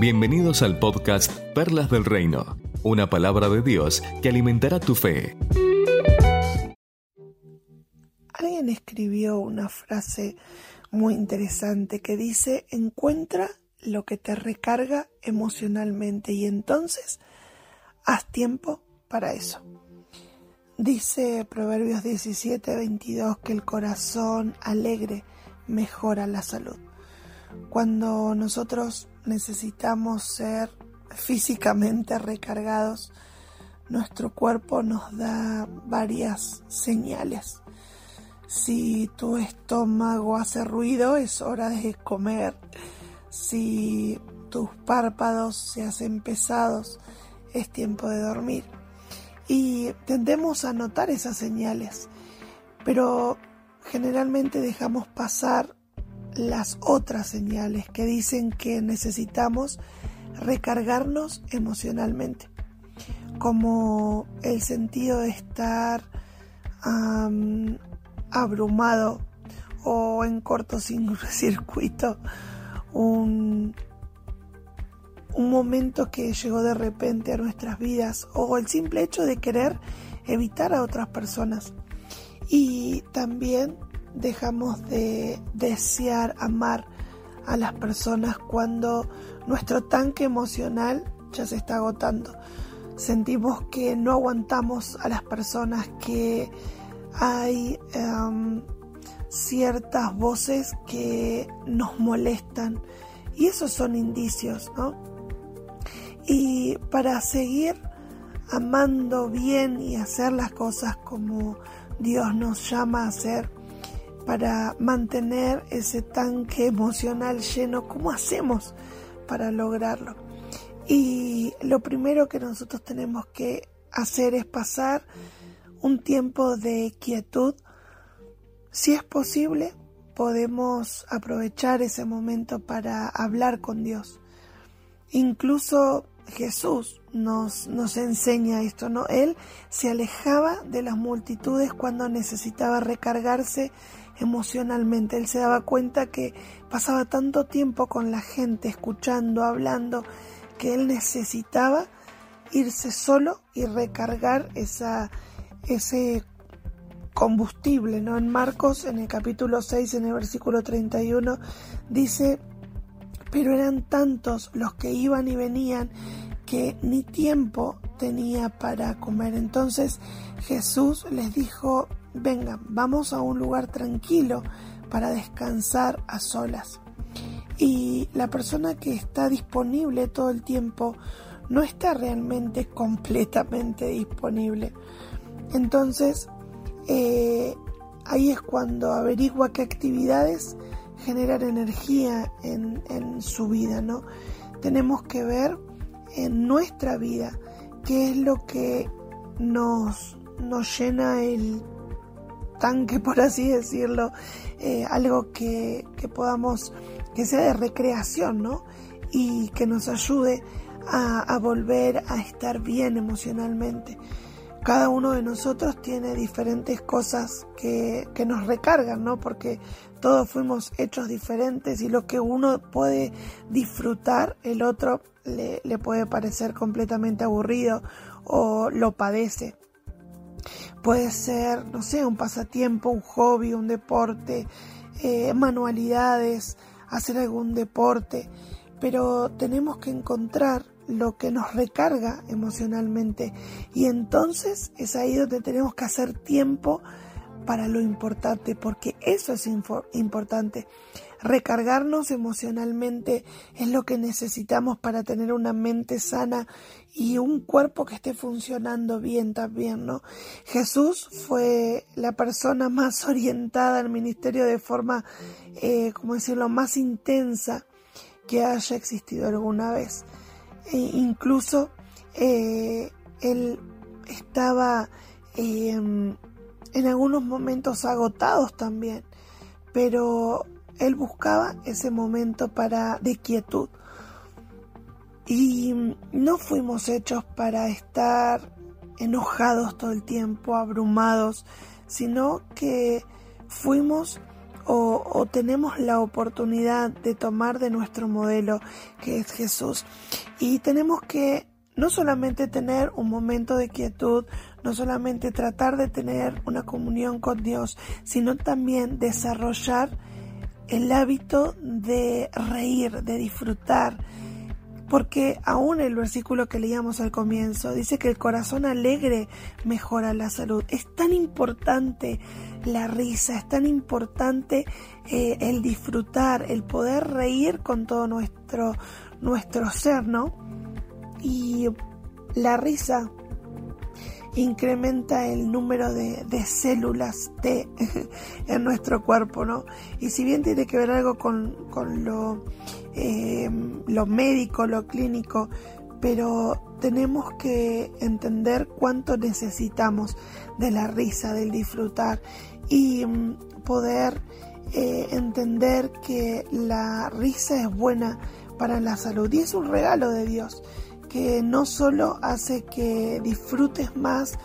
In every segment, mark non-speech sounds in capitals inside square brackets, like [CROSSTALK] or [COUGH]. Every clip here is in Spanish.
Bienvenidos al podcast Perlas del Reino, una palabra de Dios que alimentará tu fe. Alguien escribió una frase muy interesante que dice, encuentra lo que te recarga emocionalmente y entonces haz tiempo para eso. Dice Proverbios 17, 22 que el corazón alegre mejora la salud. Cuando nosotros necesitamos ser físicamente recargados, nuestro cuerpo nos da varias señales. Si tu estómago hace ruido, es hora de comer. Si tus párpados se hacen pesados, es tiempo de dormir y tendemos a notar esas señales, pero generalmente dejamos pasar las otras señales que dicen que necesitamos recargarnos emocionalmente, como el sentido de estar abrumado o en cortocircuito, [LAUGHS] un, un momento que llegó de repente a nuestras vidas o el simple hecho de querer evitar a otras personas. Y también dejamos de desear amar a las personas cuando nuestro tanque emocional ya se está agotando. Sentimos que no aguantamos a las personas, que hay em, ciertas voces que nos molestan. Y esos son indicios, ¿no? Y para seguir amando bien y hacer las cosas como Dios nos llama a hacer, para mantener ese tanque emocional lleno, ¿cómo hacemos para lograrlo? Y lo primero que nosotros tenemos que hacer es pasar un tiempo de quietud. Si es posible, podemos aprovechar ese momento para hablar con Dios. Incluso Jesús nos, nos enseña esto, ¿no? Él se alejaba de las multitudes cuando necesitaba recargarse emocionalmente. Él se daba cuenta que pasaba tanto tiempo con la gente, escuchando, hablando, que él necesitaba irse solo y recargar esa, ese combustible, ¿no? En Marcos, en el capítulo 6, en el versículo 31, dice pero eran tantos los que iban y venían que ni tiempo tenía para comer. Entonces Jesús les dijo, vengan, vamos a un lugar tranquilo para descansar a solas. Y la persona que está disponible todo el tiempo no está realmente [LAUGHS] completamente disponible. Entonces, eh, ahí es cuando averigua qué actividades generar energía en, en su vida, ¿no? Tenemos que ver en nuestra vida qué es lo que nos, nos llena el tanque, [LAUGHS] por así decirlo, eh, algo que, que, podamos, que sea de recreación, ¿no? Y que nos ayude a, a volver a estar bien emocionalmente. Cada uno de nosotros tiene diferentes cosas que, que nos recargan, ¿no? Porque todos fuimos hechos diferentes y lo que uno puede disfrutar, el otro le, puede parecer completamente aburrido o lo padece. Puede ser, no sé, un pasatiempo, un hobby, un deporte, eh, manualidades, hacer algún deporte, pero tenemos que encontrar lo que nos recarga emocionalmente y entonces es ahí donde tenemos que hacer tiempo para lo importante, porque eso es importante. Recargarnos emocionalmente es lo que necesitamos para tener una mente sana y un cuerpo que esté funcionando bien también, ¿no? Jesús fue la persona más [LAUGHS] orientada al ministerio de forma, eh, como decirlo, más intensa que haya existido alguna vez. E incluso eh, él estaba em, en algunos momentos agotados también, pero él buscaba ese momento para de quietud. Y no fuimos hechos para estar enojados todo el tiempo, abrumados, sino que fuimos o, tenemos la oportunidad de tomar de nuestro modelo que es Jesús. Y tenemos que no solamente tener un momento de quietud, no solamente tratar de tener una comunión con Dios, sino también desarrollar el hábito de reír, de disfrutar, porque aún el versículo que leíamos al comienzo dice que el corazón alegre mejora la salud. Es tan importante la risa, es tan importante eh, el disfrutar, el poder reír con todo nuestro, nuestro ser, ¿no? Y la risa incrementa el número de, células T [LAUGHS] en nuestro cuerpo, ¿no? Y si bien tiene que ver algo con, con lo eh, lo médico, lo clínico, pero tenemos que entender cuánto necesitamos de la risa, del disfrutar y mm, poder eh, entender que la risa es buena para la salud y es un regalo de Dios que no solo hace que disfrutes más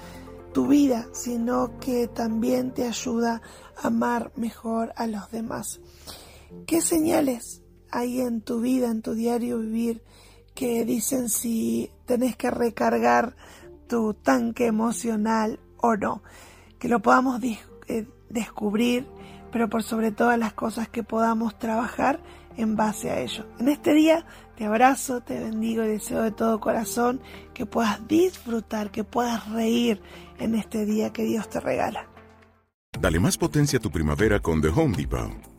tu vida, sino que también te ayuda a amar mejor a los demás. ¿Qué señales hay en tu vida, en tu diario vivir, que dicen si tenés que recargar tu tanque emocional o no. Que lo podamos eh, descubrir, pero por sobre todas las cosas que podamos trabajar en base a ello. En este día te abrazo, te bendigo y deseo de todo corazón que puedas disfrutar, que puedas reír en este día que Dios te regala. Dale más potencia a tu primavera con The Home Depot.